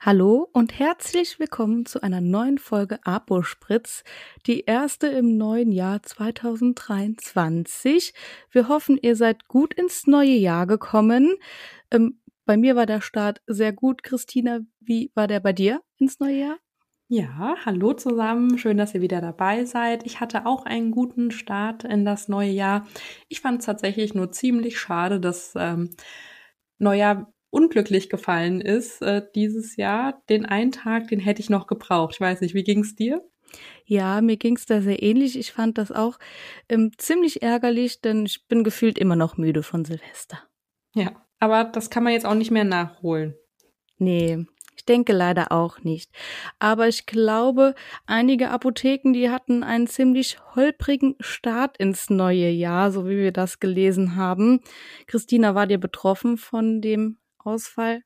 Hallo und herzlich willkommen zu einer neuen Folge Apo Spritz, die erste im neuen Jahr 2023. Wir hoffen, ihr seid gut ins neue Jahr gekommen. Ähm, bei mir war der Start sehr gut. Christina, wie war der bei dir ins neue Jahr? Ja, hallo zusammen. Schön, dass ihr wieder dabei seid. Ich hatte auch einen guten Start in das neue Jahr. Ich fand es tatsächlich nur ziemlich schade, dass ähm, Neujahr unglücklich gefallen ist äh, dieses Jahr. Den einen Tag, den hätte ich noch gebraucht. Ich weiß nicht, wie ging's dir? Ja, mir ging's da sehr ähnlich. Ich fand das auch ähm, ziemlich ärgerlich, denn ich bin gefühlt immer noch müde von Silvester. Ja, aber das kann man jetzt auch nicht mehr nachholen. Nee, ich denke leider auch nicht. Aber ich glaube, einige Apotheken, die hatten einen ziemlich holprigen Start ins neue Jahr, so wie wir das gelesen haben. Christina, war dir betroffen von dem Ausfall?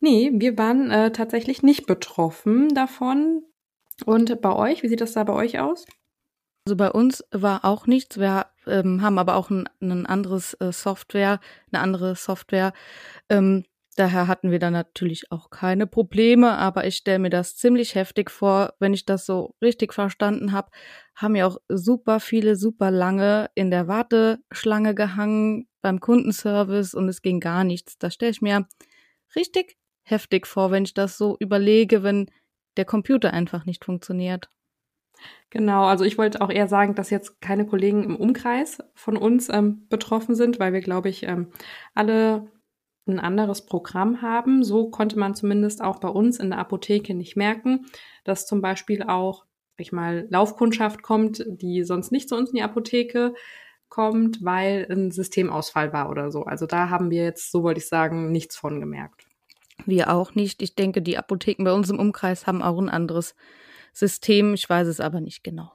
Nee, wir waren äh, tatsächlich nicht betroffen davon. Und bei euch, wie sieht das da bei euch aus? Also bei uns war auch nichts. Wir ähm, haben aber auch ein, ein anderes äh, Software, eine andere Software. Ähm, daher hatten wir da natürlich auch keine Probleme, aber ich stelle mir das ziemlich heftig vor, wenn ich das so richtig verstanden habe, haben ja auch super viele, super lange in der Warteschlange gehangen beim Kundenservice und es ging gar nichts. Das stelle ich mir richtig heftig vor, wenn ich das so überlege, wenn der Computer einfach nicht funktioniert. Genau, also ich wollte auch eher sagen, dass jetzt keine Kollegen im Umkreis von uns ähm, betroffen sind, weil wir, glaube ich, ähm, alle ein anderes Programm haben. So konnte man zumindest auch bei uns in der Apotheke nicht merken, dass zum Beispiel auch, ich mal, Laufkundschaft kommt, die sonst nicht zu uns in die Apotheke kommt, weil ein Systemausfall war oder so. Also da haben wir jetzt, so wollte ich sagen, nichts von gemerkt. Wir auch nicht. Ich denke, die Apotheken bei uns im Umkreis haben auch ein anderes System. Ich weiß es aber nicht genau.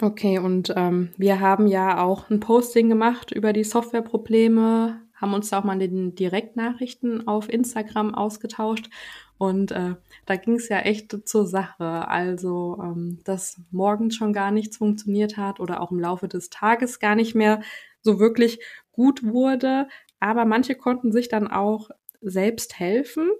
Okay, und ähm, wir haben ja auch ein Posting gemacht über die Softwareprobleme, haben uns da auch mal in den Direktnachrichten auf Instagram ausgetauscht. Und äh, da ging es ja echt zur Sache. Also, ähm, dass morgens schon gar nichts funktioniert hat oder auch im Laufe des Tages gar nicht mehr so wirklich gut wurde. Aber manche konnten sich dann auch selbst helfen.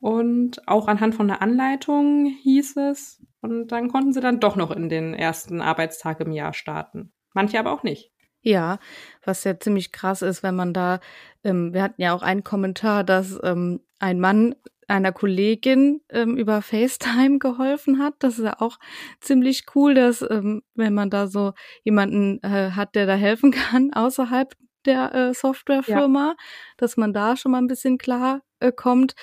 Und auch anhand von der Anleitung hieß es. Und dann konnten sie dann doch noch in den ersten Arbeitstag im Jahr starten. Manche aber auch nicht. Ja, was ja ziemlich krass ist, wenn man da, ähm, wir hatten ja auch einen Kommentar, dass ähm, ein Mann einer Kollegin ähm, über FaceTime geholfen hat. Das ist ja auch ziemlich cool, dass ähm, wenn man da so jemanden äh, hat, der da helfen kann außerhalb der äh, Softwarefirma, ja. dass man da schon mal ein bisschen klar äh, kommt.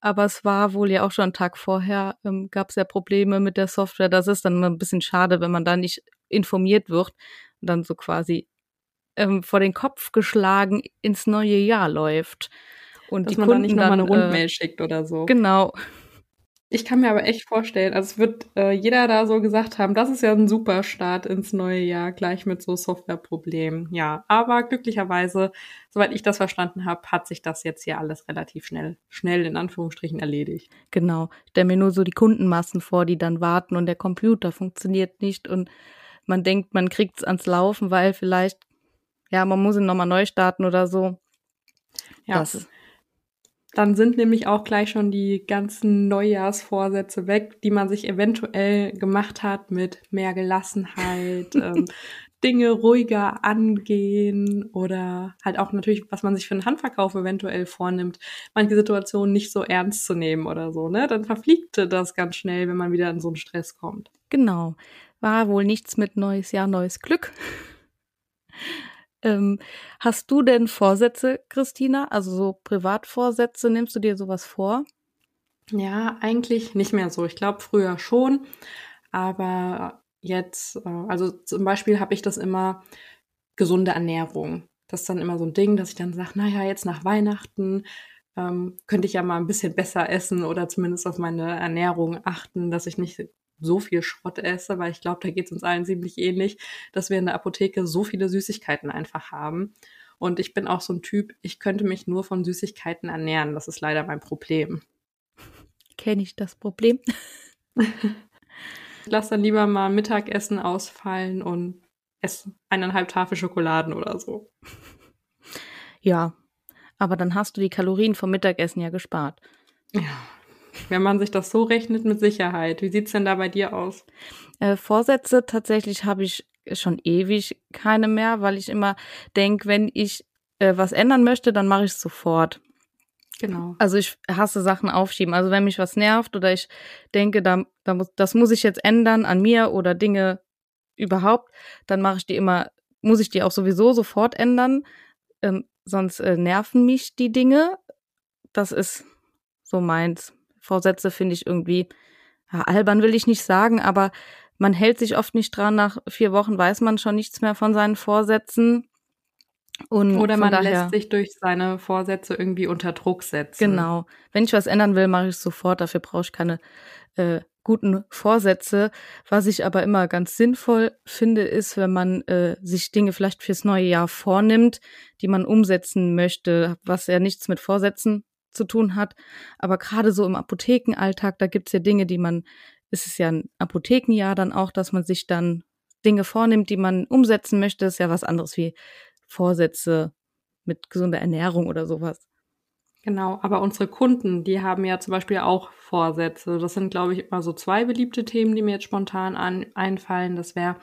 Aber es war wohl ja auch schon einen Tag vorher, ähm, gab es ja Probleme mit der Software. Das ist dann immer ein bisschen schade, wenn man da nicht informiert wird und dann so quasi ähm, vor den Kopf geschlagen ins neue Jahr läuft. Und Dass die man Kunden dann nicht nochmal eine Rundmail äh, schickt oder so. Genau. Ich kann mir aber echt vorstellen, also es wird äh, jeder da so gesagt haben, das ist ja ein super Start ins neue Jahr, gleich mit so Softwareproblemen. Ja, aber glücklicherweise, soweit ich das verstanden habe, hat sich das jetzt hier alles relativ schnell, schnell in Anführungsstrichen erledigt. Genau. Ich stelle mir nur so die Kundenmassen vor, die dann warten und der Computer funktioniert nicht und man denkt, man kriegt es ans Laufen, weil vielleicht ja, man muss ihn nochmal neu starten oder so. Ja. Das. Dann sind nämlich auch gleich schon die ganzen Neujahrsvorsätze weg, die man sich eventuell gemacht hat mit mehr Gelassenheit, ähm, Dinge ruhiger angehen oder halt auch natürlich, was man sich für einen Handverkauf eventuell vornimmt, manche Situationen nicht so ernst zu nehmen oder so, ne? Dann verfliegt das ganz schnell, wenn man wieder in so einen Stress kommt. Genau. War wohl nichts mit neues Jahr, neues Glück. Ähm, hast du denn Vorsätze, Christina? Also so Privatvorsätze, nimmst du dir sowas vor? Ja, eigentlich nicht mehr so. Ich glaube früher schon, aber jetzt, äh, also zum Beispiel habe ich das immer gesunde Ernährung. Das ist dann immer so ein Ding, dass ich dann sage, naja, jetzt nach Weihnachten ähm, könnte ich ja mal ein bisschen besser essen oder zumindest auf meine Ernährung achten, dass ich nicht so viel Schrott esse, weil ich glaube, da geht es uns allen ziemlich ähnlich, dass wir in der Apotheke so viele Süßigkeiten einfach haben. Und ich bin auch so ein Typ, ich könnte mich nur von Süßigkeiten ernähren. Das ist leider mein Problem. Kenne ich das Problem? Lass dann lieber mal Mittagessen ausfallen und esse eineinhalb Tafel Schokoladen oder so. Ja, aber dann hast du die Kalorien vom Mittagessen ja gespart. Ja, Wenn man sich das so rechnet, mit Sicherheit. Wie sieht's denn da bei dir aus? Äh, Vorsätze tatsächlich habe ich schon ewig keine mehr, weil ich immer denke, wenn ich äh, was ändern möchte, dann mache ich es sofort. Genau. Also ich hasse Sachen aufschieben. Also wenn mich was nervt oder ich denke, da, da muss, das muss ich jetzt ändern an mir oder Dinge überhaupt, dann mache ich die immer, muss ich die auch sowieso sofort ändern. Ähm, sonst äh, nerven mich die Dinge. Das ist so meins. Vorsätze finde ich irgendwie, ja, albern will ich nicht sagen, aber man hält sich oft nicht dran. Nach vier Wochen weiß man schon nichts mehr von seinen Vorsätzen. Und Oder man daher, lässt sich durch seine Vorsätze irgendwie unter Druck setzen. Genau. Wenn ich was ändern will, mache ich es sofort. Dafür brauche ich keine äh, guten Vorsätze. Was ich aber immer ganz sinnvoll finde, ist, wenn man äh, sich Dinge vielleicht fürs neue Jahr vornimmt, die man umsetzen möchte, was ja nichts mit Vorsätzen zu tun hat. Aber gerade so im Apothekenalltag, da gibt's ja Dinge, die man, ist es ja ein Apothekenjahr dann auch, dass man sich dann Dinge vornimmt, die man umsetzen möchte, ist ja was anderes wie Vorsätze mit gesunder Ernährung oder sowas. Genau, aber unsere Kunden, die haben ja zum Beispiel auch Vorsätze. Das sind, glaube ich, immer so zwei beliebte Themen, die mir jetzt spontan an, einfallen. Das wäre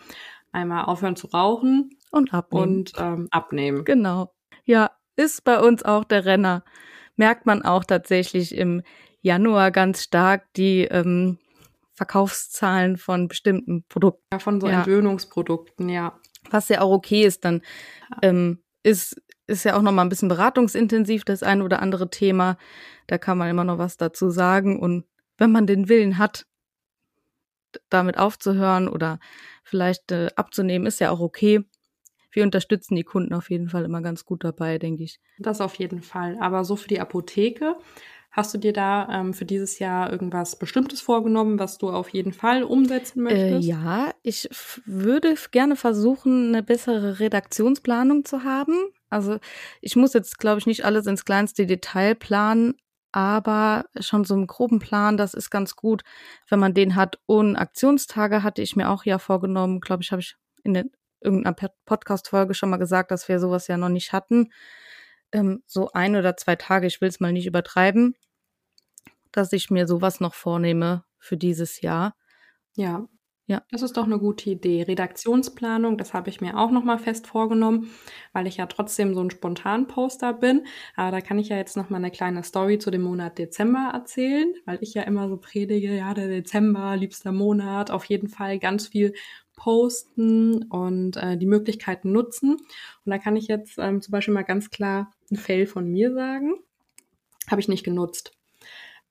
einmal aufhören zu rauchen und abnehmen. Und ähm, abnehmen. Genau. Ja, ist bei uns auch der Renner. Merkt man auch tatsächlich im Januar ganz stark die ähm, Verkaufszahlen von bestimmten Produkten. Ja, von so ja. Entwöhnungsprodukten, ja was ja auch okay ist, dann ähm, ist, ist ja auch noch mal ein bisschen beratungsintensiv das ein oder andere Thema. Da kann man immer noch was dazu sagen. Und wenn man den Willen hat, damit aufzuhören oder vielleicht äh, abzunehmen, ist ja auch okay. Wir unterstützen die Kunden auf jeden Fall immer ganz gut dabei, denke ich. Das auf jeden Fall. Aber so für die Apotheke Hast du dir da ähm, für dieses Jahr irgendwas Bestimmtes vorgenommen, was du auf jeden Fall umsetzen äh, möchtest? Äh, ja, ich würde gerne versuchen, eine bessere Redaktionsplanung zu haben. Also ich muss jetzt, glaube ich, nicht alles ins kleinste Detail planen, aber schon so einen groben Plan, das ist ganz gut, wenn man den hat. Und Aktionstage hatte ich mir auch ja vorgenommen, glaube ich, habe ich in der, irgendeiner Podcast-Folge schon mal gesagt, dass wir sowas ja noch nicht hatten. Ähm, so ein oder zwei Tage, ich will es mal nicht übertreiben dass ich mir sowas noch vornehme für dieses Jahr. Ja. Ja. Das ist doch eine gute Idee. Redaktionsplanung, das habe ich mir auch nochmal fest vorgenommen, weil ich ja trotzdem so ein Spontan-Poster bin. Aber da kann ich ja jetzt nochmal eine kleine Story zu dem Monat Dezember erzählen, weil ich ja immer so predige, ja, der Dezember, liebster Monat, auf jeden Fall ganz viel posten und äh, die Möglichkeiten nutzen. Und da kann ich jetzt ähm, zum Beispiel mal ganz klar ein Fail von mir sagen. Habe ich nicht genutzt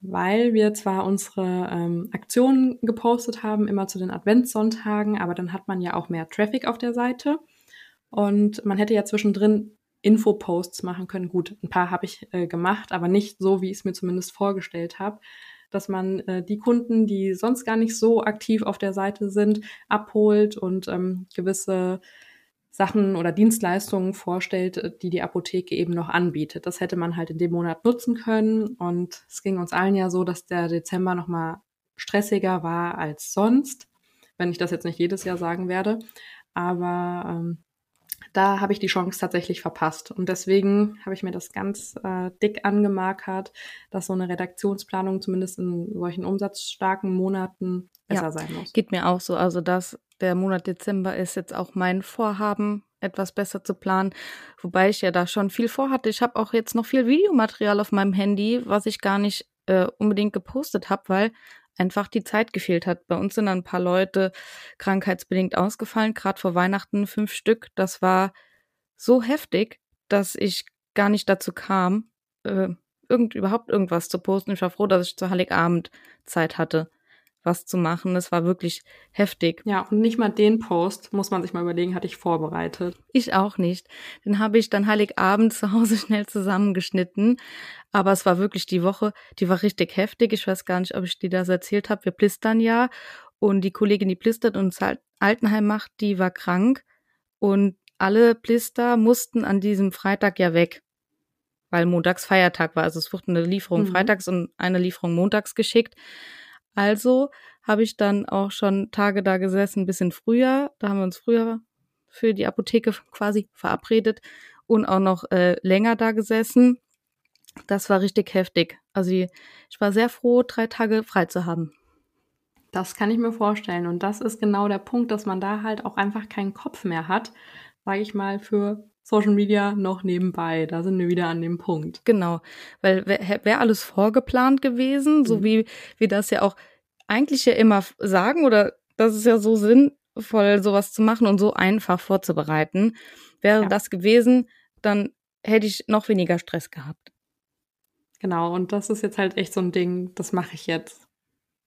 weil wir zwar unsere ähm, Aktionen gepostet haben, immer zu den Adventssonntagen, aber dann hat man ja auch mehr Traffic auf der Seite und man hätte ja zwischendrin Infoposts machen können. Gut, ein paar habe ich äh, gemacht, aber nicht so, wie ich es mir zumindest vorgestellt habe, dass man äh, die Kunden, die sonst gar nicht so aktiv auf der Seite sind, abholt und ähm, gewisse Sachen oder Dienstleistungen vorstellt, äh, die die Apotheke eben noch anbietet. Das hätte man halt in dem Monat nutzen können und es ging uns allen ja so, dass der Dezember noch mal stressiger war als sonst, wenn ich das jetzt nicht jedes Jahr sagen werde. Aber ähm, da habe ich die Chance tatsächlich verpasst. Und deswegen habe ich mir das ganz äh, dick angemarkert, dass so eine Redaktionsplanung zumindest in solchen umsatzstarken Monaten besser ja, sein muss. Geht mir auch so. Also das der Monat Dezember ist jetzt auch mein Vorhaben, etwas besser zu planen, wobei ich ja da schon viel vorhatte. Ich habe auch jetzt noch viel Videomaterial auf meinem Handy, was ich gar nicht äh, unbedingt gepostet habe, weil einfach die Zeit gefehlt hat. Bei uns sind ein paar Leute krankheitsbedingt ausgefallen, gerade vor Weihnachten fünf Stück. Das war so heftig, dass ich gar nicht dazu kam, äh, irgend, überhaupt irgendwas zu posten. Ich war froh, dass ich zu Heiligabend Zeit hatte was zu machen. Es war wirklich heftig. Ja, und nicht mal den Post, muss man sich mal überlegen, hatte ich vorbereitet. Ich auch nicht. Den habe ich dann Heiligabend zu Hause schnell zusammengeschnitten. Aber es war wirklich die Woche, die war richtig heftig. Ich weiß gar nicht, ob ich dir das erzählt habe. Wir plistern ja. Und die Kollegin, die plistert und Altenheim macht, die war krank. Und alle Plister mussten an diesem Freitag ja weg weil montags Feiertag war. Also es wurde eine Lieferung mhm. freitags und eine Lieferung montags geschickt. Also habe ich dann auch schon Tage da gesessen, ein bisschen früher. Da haben wir uns früher für die Apotheke quasi verabredet und auch noch äh, länger da gesessen. Das war richtig heftig. Also ich war sehr froh, drei Tage frei zu haben. Das kann ich mir vorstellen. Und das ist genau der Punkt, dass man da halt auch einfach keinen Kopf mehr hat, sage ich mal, für Social Media noch nebenbei. Da sind wir wieder an dem Punkt. Genau, weil wäre wär alles vorgeplant gewesen, mhm. so wie wir das ja auch eigentlich ja immer sagen oder das ist ja so sinnvoll, sowas zu machen und so einfach vorzubereiten. Wäre ja. das gewesen, dann hätte ich noch weniger Stress gehabt. Genau, und das ist jetzt halt echt so ein Ding, das mache ich jetzt.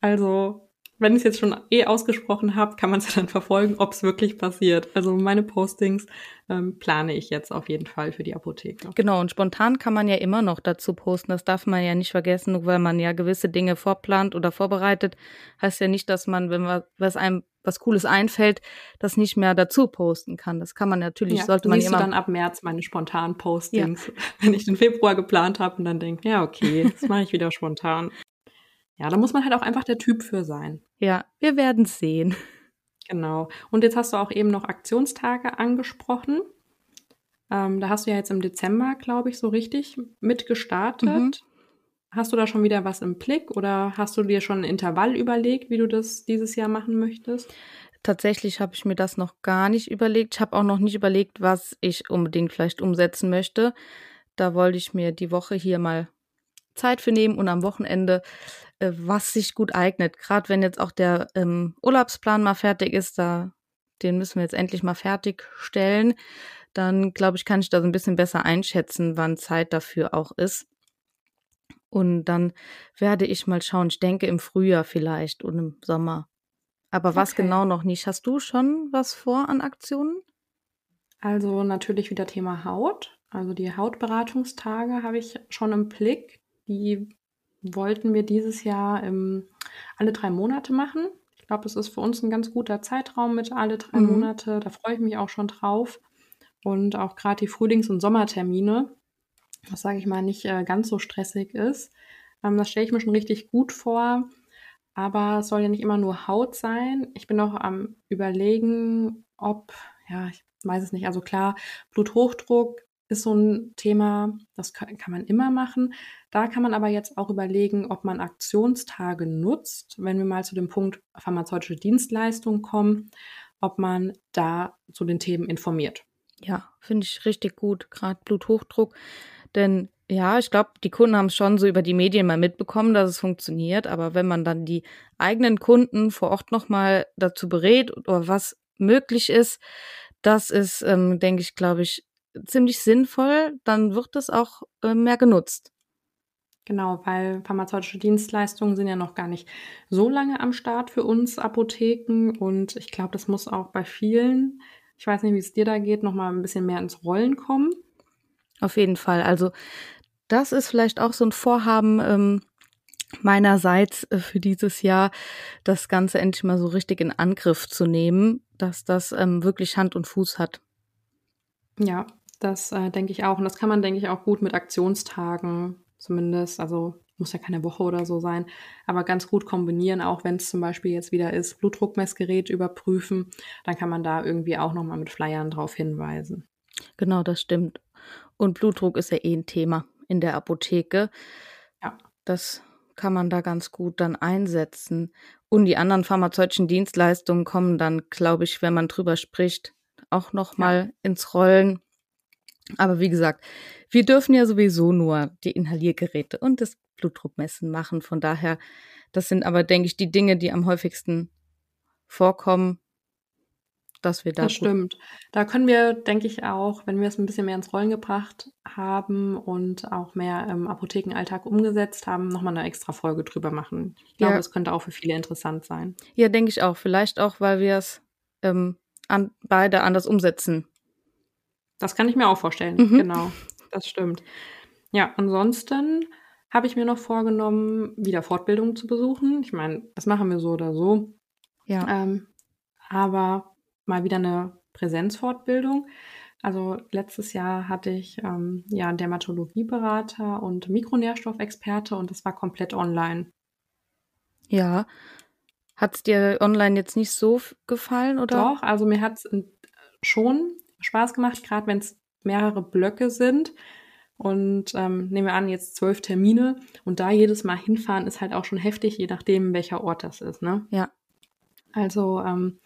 Also wenn ich es jetzt schon eh ausgesprochen habe, kann man es dann verfolgen, ob es wirklich passiert. Also meine Postings ähm, plane ich jetzt auf jeden Fall für die Apotheke. Genau, und spontan kann man ja immer noch dazu posten. Das darf man ja nicht vergessen, nur weil man ja gewisse Dinge vorplant oder vorbereitet, heißt ja nicht, dass man, wenn was einem was Cooles einfällt, das nicht mehr dazu posten kann. Das kann man natürlich, ja, sollte man immer. Du dann ab März meine spontanen Postings, ja. wenn ich den Februar geplant habe und dann denke, ja okay, das mache ich wieder spontan. Ja, da muss man halt auch einfach der Typ für sein. Ja, wir werden sehen. Genau. Und jetzt hast du auch eben noch Aktionstage angesprochen. Ähm, da hast du ja jetzt im Dezember, glaube ich, so richtig mitgestartet. Mhm. Hast du da schon wieder was im Blick oder hast du dir schon ein Intervall überlegt, wie du das dieses Jahr machen möchtest? Tatsächlich habe ich mir das noch gar nicht überlegt. Ich habe auch noch nicht überlegt, was ich unbedingt vielleicht umsetzen möchte. Da wollte ich mir die Woche hier mal Zeit für nehmen und am Wochenende äh, was sich gut eignet. Gerade wenn jetzt auch der ähm, Urlaubsplan mal fertig ist, da den müssen wir jetzt endlich mal fertigstellen. Dann glaube ich, kann ich da so ein bisschen besser einschätzen, wann Zeit dafür auch ist. Und dann werde ich mal schauen. Ich denke im Frühjahr vielleicht und im Sommer. Aber was okay. genau noch nicht? Hast du schon was vor an Aktionen? Also natürlich wieder Thema Haut. Also die Hautberatungstage habe ich schon im Blick. Die wollten wir dieses Jahr ähm, alle drei Monate machen. Ich glaube, das ist für uns ein ganz guter Zeitraum mit alle drei mhm. Monate. Da freue ich mich auch schon drauf. Und auch gerade die Frühlings- und Sommertermine, was sage ich mal, nicht äh, ganz so stressig ist. Ähm, das stelle ich mir schon richtig gut vor. Aber es soll ja nicht immer nur Haut sein. Ich bin auch am Überlegen, ob, ja, ich weiß es nicht. Also klar, Bluthochdruck ist so ein Thema, das kann, kann, man immer machen. Da kann man aber jetzt auch überlegen, ob man Aktionstage nutzt, wenn wir mal zu dem Punkt pharmazeutische Dienstleistungen kommen, ob man da zu den Themen informiert. Ja, finde ich richtig gut, gerade Bluthochdruck. Denn ja, ich glaube, die Kunden haben es schon so über die Medien mal mitbekommen, dass es funktioniert. Aber wenn man dann die eigenen Kunden vor Ort nochmal dazu berät oder was möglich ist, das ist, ähm, denke ich, glaube ich, ziemlich sinnvoll, dann wird es auch äh, mehr genutzt. Genau, weil pharmazeutische Dienstleistungen sind ja noch gar nicht so lange am Start für uns Apotheken und ich glaube, das muss auch bei vielen, ich weiß nicht, wie es dir da geht, noch mal ein bisschen mehr ins Rollen kommen. Auf jeden Fall. Also das ist vielleicht auch so ein Vorhaben ähm, meinerseits äh, für dieses Jahr, das Ganze endlich mal so richtig in Angriff zu nehmen, dass das ähm, wirklich Hand und Fuß hat. Ja, das äh, denke ich auch. Und das kann man, denke ich, auch gut mit Aktionstagen zumindest. Also muss ja keine Woche oder so sein, aber ganz gut kombinieren, auch wenn es zum Beispiel jetzt wieder ist, Blutdruckmessgerät überprüfen, dann kann man da irgendwie auch nochmal mit Flyern drauf hinweisen. Genau, das stimmt. Und Blutdruck ist ja eh ein Thema in der Apotheke. Ja. Das kann man da ganz gut dann einsetzen. Und die anderen pharmazeutischen Dienstleistungen kommen dann, glaube ich, wenn man drüber spricht, auch nochmal ja. ins Rollen. Aber wie gesagt, wir dürfen ja sowieso nur die Inhaliergeräte und das Blutdruckmessen machen. Von daher, das sind aber, denke ich, die Dinge, die am häufigsten vorkommen, dass wir da. Das stimmt. Da können wir, denke ich, auch, wenn wir es ein bisschen mehr ins Rollen gebracht haben und auch mehr im Apothekenalltag umgesetzt haben, nochmal eine extra Folge drüber machen. Ich glaube, es könnte auch für viele interessant sein. Ja, denke ich auch. Vielleicht auch, weil wir es ähm, an, beide anders umsetzen das kann ich mir auch vorstellen. Mhm. Genau, das stimmt. Ja, ansonsten habe ich mir noch vorgenommen, wieder Fortbildungen zu besuchen. Ich meine, das machen wir so oder so. Ja. Ähm, aber mal wieder eine Präsenzfortbildung. Also letztes Jahr hatte ich ähm, ja einen Dermatologieberater und Mikronährstoffexperte und das war komplett online. Ja. Hat es dir online jetzt nicht so gefallen, oder? Doch, also mir hat es schon Spaß gemacht, gerade wenn es mehrere Blöcke sind, und ähm, nehmen wir an, jetzt zwölf Termine und da jedes Mal hinfahren ist halt auch schon heftig, je nachdem, welcher Ort das ist, ne? Ja. Also ähm,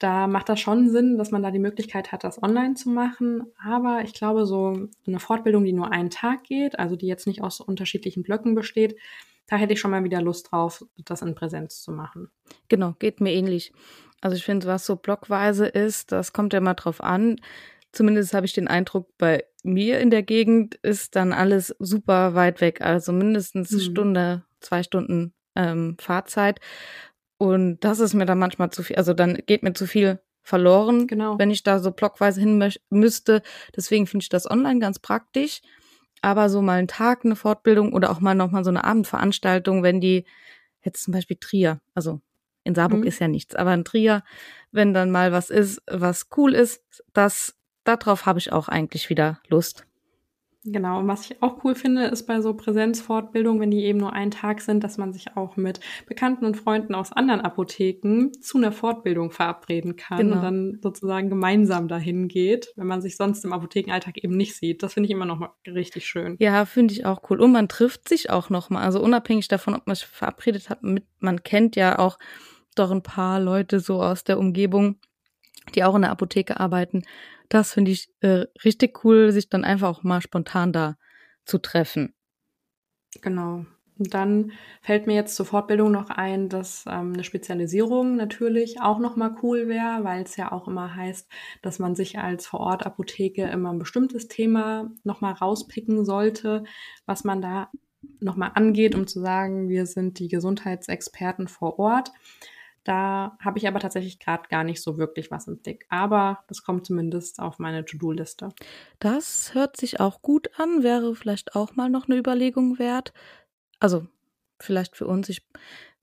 da macht das schon Sinn, dass man da die Möglichkeit hat, das online zu machen. Aber ich glaube, so eine Fortbildung, die nur einen Tag geht, also die jetzt nicht aus unterschiedlichen Blöcken besteht, da hätte ich schon mal wieder Lust drauf, das in Präsenz zu machen. Genau, geht mir ähnlich. Also ich finde, was so blockweise ist, das kommt ja mal drauf an. Zumindest habe ich den Eindruck, bei mir in der Gegend ist dann alles super weit weg. Also mindestens eine mhm. Stunde, zwei Stunden ähm, Fahrzeit. Und das ist mir dann manchmal zu viel. Also dann geht mir zu viel verloren, genau. wenn ich da so blockweise hin müsste. Deswegen finde ich das online ganz praktisch aber so mal einen Tag eine Fortbildung oder auch mal nochmal so eine Abendveranstaltung, wenn die jetzt zum Beispiel Trier, also in Saarburg mhm. ist ja nichts, aber in Trier, wenn dann mal was ist, was cool ist, das, darauf habe ich auch eigentlich wieder Lust. Genau, und was ich auch cool finde, ist bei so Präsenzfortbildungen, wenn die eben nur einen Tag sind, dass man sich auch mit Bekannten und Freunden aus anderen Apotheken zu einer Fortbildung verabreden kann genau. und dann sozusagen gemeinsam dahin geht, wenn man sich sonst im Apothekenalltag eben nicht sieht. Das finde ich immer noch mal richtig schön. Ja, finde ich auch cool. Und man trifft sich auch noch mal, also unabhängig davon, ob man sich verabredet hat, mit, man kennt ja auch doch ein paar Leute so aus der Umgebung, die auch in der Apotheke arbeiten das finde ich äh, richtig cool, sich dann einfach auch mal spontan da zu treffen. Genau. Und dann fällt mir jetzt zur Fortbildung noch ein, dass ähm, eine Spezialisierung natürlich auch nochmal cool wäre, weil es ja auch immer heißt, dass man sich als Vorortapotheke immer ein bestimmtes Thema nochmal rauspicken sollte, was man da nochmal angeht, um zu sagen, wir sind die Gesundheitsexperten vor Ort. Da habe ich aber tatsächlich gerade gar nicht so wirklich was im Blick. Aber das kommt zumindest auf meine To-Do-Liste. Das hört sich auch gut an, wäre vielleicht auch mal noch eine Überlegung wert. Also vielleicht für uns. Ich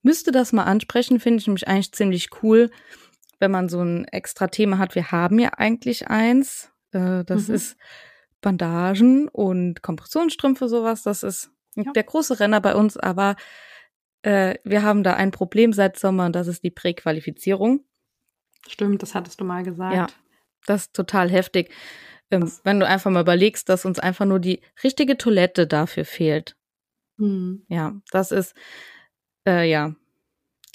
müsste das mal ansprechen, finde ich nämlich eigentlich ziemlich cool, wenn man so ein extra Thema hat. Wir haben ja eigentlich eins. Äh, das mhm. ist Bandagen und Kompressionsstrümpfe, sowas. Das ist ja. der große Renner bei uns, aber äh, wir haben da ein Problem seit Sommer und das ist die Präqualifizierung. Stimmt, das hattest du mal gesagt. Ja, das ist total heftig. Ähm, wenn du einfach mal überlegst, dass uns einfach nur die richtige Toilette dafür fehlt. Mhm. Ja, das ist, äh, ja,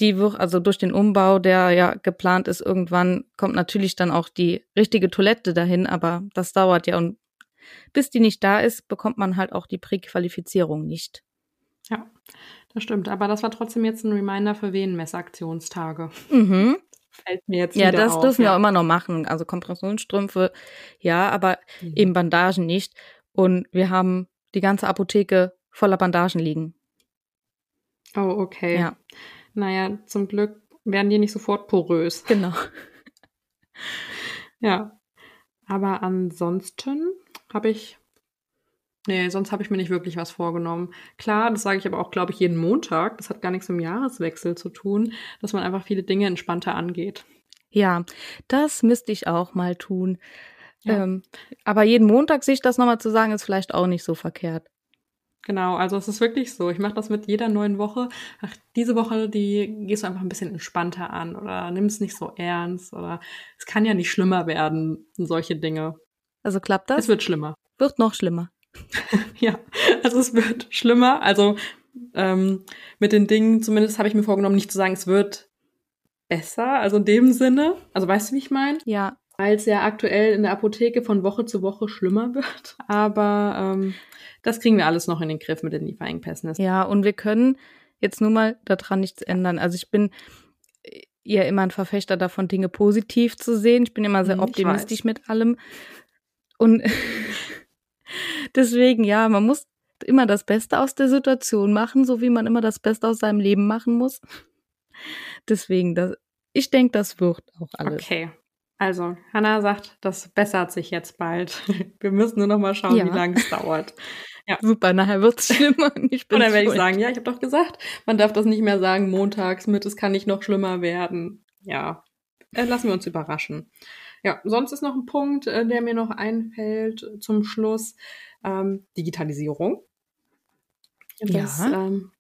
die wird, also durch den Umbau, der ja geplant ist, irgendwann kommt natürlich dann auch die richtige Toilette dahin, aber das dauert ja und bis die nicht da ist, bekommt man halt auch die Präqualifizierung nicht. Ja, das stimmt. Aber das war trotzdem jetzt ein Reminder für Venenmessaktionstage. Mhm. Fällt mir jetzt Ja, das auf, dürfen ja. wir auch immer noch machen. Also Kompressionsstrümpfe, ja, aber mhm. eben Bandagen nicht. Und wir haben die ganze Apotheke voller Bandagen liegen. Oh, okay. Ja. Naja, zum Glück werden die nicht sofort porös. Genau. ja. Aber ansonsten habe ich Nee, sonst habe ich mir nicht wirklich was vorgenommen. Klar, das sage ich aber auch, glaube ich, jeden Montag. Das hat gar nichts mit dem Jahreswechsel zu tun, dass man einfach viele Dinge entspannter angeht. Ja, das müsste ich auch mal tun. Ja. Ähm, aber jeden Montag sich das nochmal zu sagen, ist vielleicht auch nicht so verkehrt. Genau, also es ist wirklich so. Ich mache das mit jeder neuen Woche. Ach, diese Woche, die gehst du einfach ein bisschen entspannter an oder nimm es nicht so ernst oder es kann ja nicht schlimmer werden, solche Dinge. Also klappt das? Es wird schlimmer. Wird noch schlimmer. ja, also es wird schlimmer. Also ähm, mit den Dingen, zumindest habe ich mir vorgenommen, nicht zu sagen, es wird besser. Also in dem Sinne. Also weißt du, wie ich meine? Ja. Weil es ja aktuell in der Apotheke von Woche zu Woche schlimmer wird. Aber ähm, das kriegen wir alles noch in den Griff mit den Lieferengpässen. Ja, und wir können jetzt nur mal daran nichts ändern. Also ich bin ja immer ein Verfechter davon, Dinge positiv zu sehen. Ich bin immer sehr hm, optimistisch mit allem. Und Deswegen, ja, man muss immer das Beste aus der Situation machen, so wie man immer das Beste aus seinem Leben machen muss. Deswegen, das, ich denke, das wird auch alles. Okay. Also, Hannah sagt, das bessert sich jetzt bald. Wir müssen nur noch mal schauen, ja. wie lange es dauert. Ja. Super, nachher wird es schlimmer. Ich bin Und dann werde ich sagen, ja, ich habe doch gesagt, man darf das nicht mehr sagen, montags mit, es kann nicht noch schlimmer werden. Ja, äh, lassen wir uns überraschen. Ja, sonst ist noch ein Punkt, äh, der mir noch einfällt zum Schluss. Ähm, Digitalisierung. Das, ja. Ähm,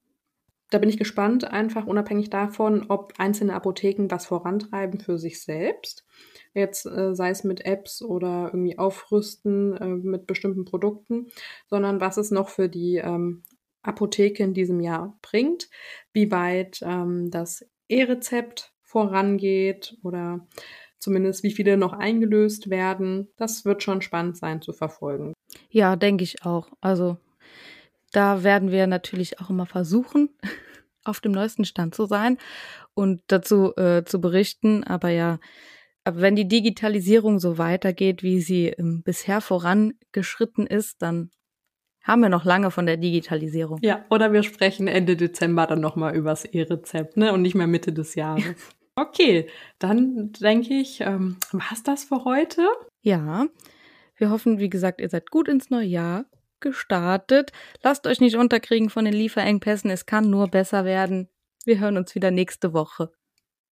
da bin ich gespannt, einfach unabhängig davon, ob einzelne Apotheken was vorantreiben für sich selbst. Jetzt äh, sei es mit Apps oder irgendwie aufrüsten äh, mit bestimmten Produkten, sondern was es noch für die ähm, Apotheke in diesem Jahr bringt, wie weit ähm, das E-Rezept vorangeht oder zumindest wie viele noch eingelöst werden. Das wird schon spannend sein zu verfolgen. Ja, denke ich auch. Also da werden wir natürlich auch immer versuchen, auf dem neuesten Stand zu sein und dazu äh, zu berichten. Aber ja, aber wenn die Digitalisierung so weitergeht, wie sie ähm, bisher vorangeschritten ist, dann haben wir noch lange von der Digitalisierung. Ja, oder wir sprechen Ende Dezember dann nochmal übers E-Rezept, ne? Und nicht mehr Mitte des Jahres. Okay, dann denke ich, ähm, war's das für heute? Ja. Wir hoffen, wie gesagt, ihr seid gut ins neue Jahr gestartet. Lasst euch nicht unterkriegen von den Lieferengpässen. Es kann nur besser werden. Wir hören uns wieder nächste Woche.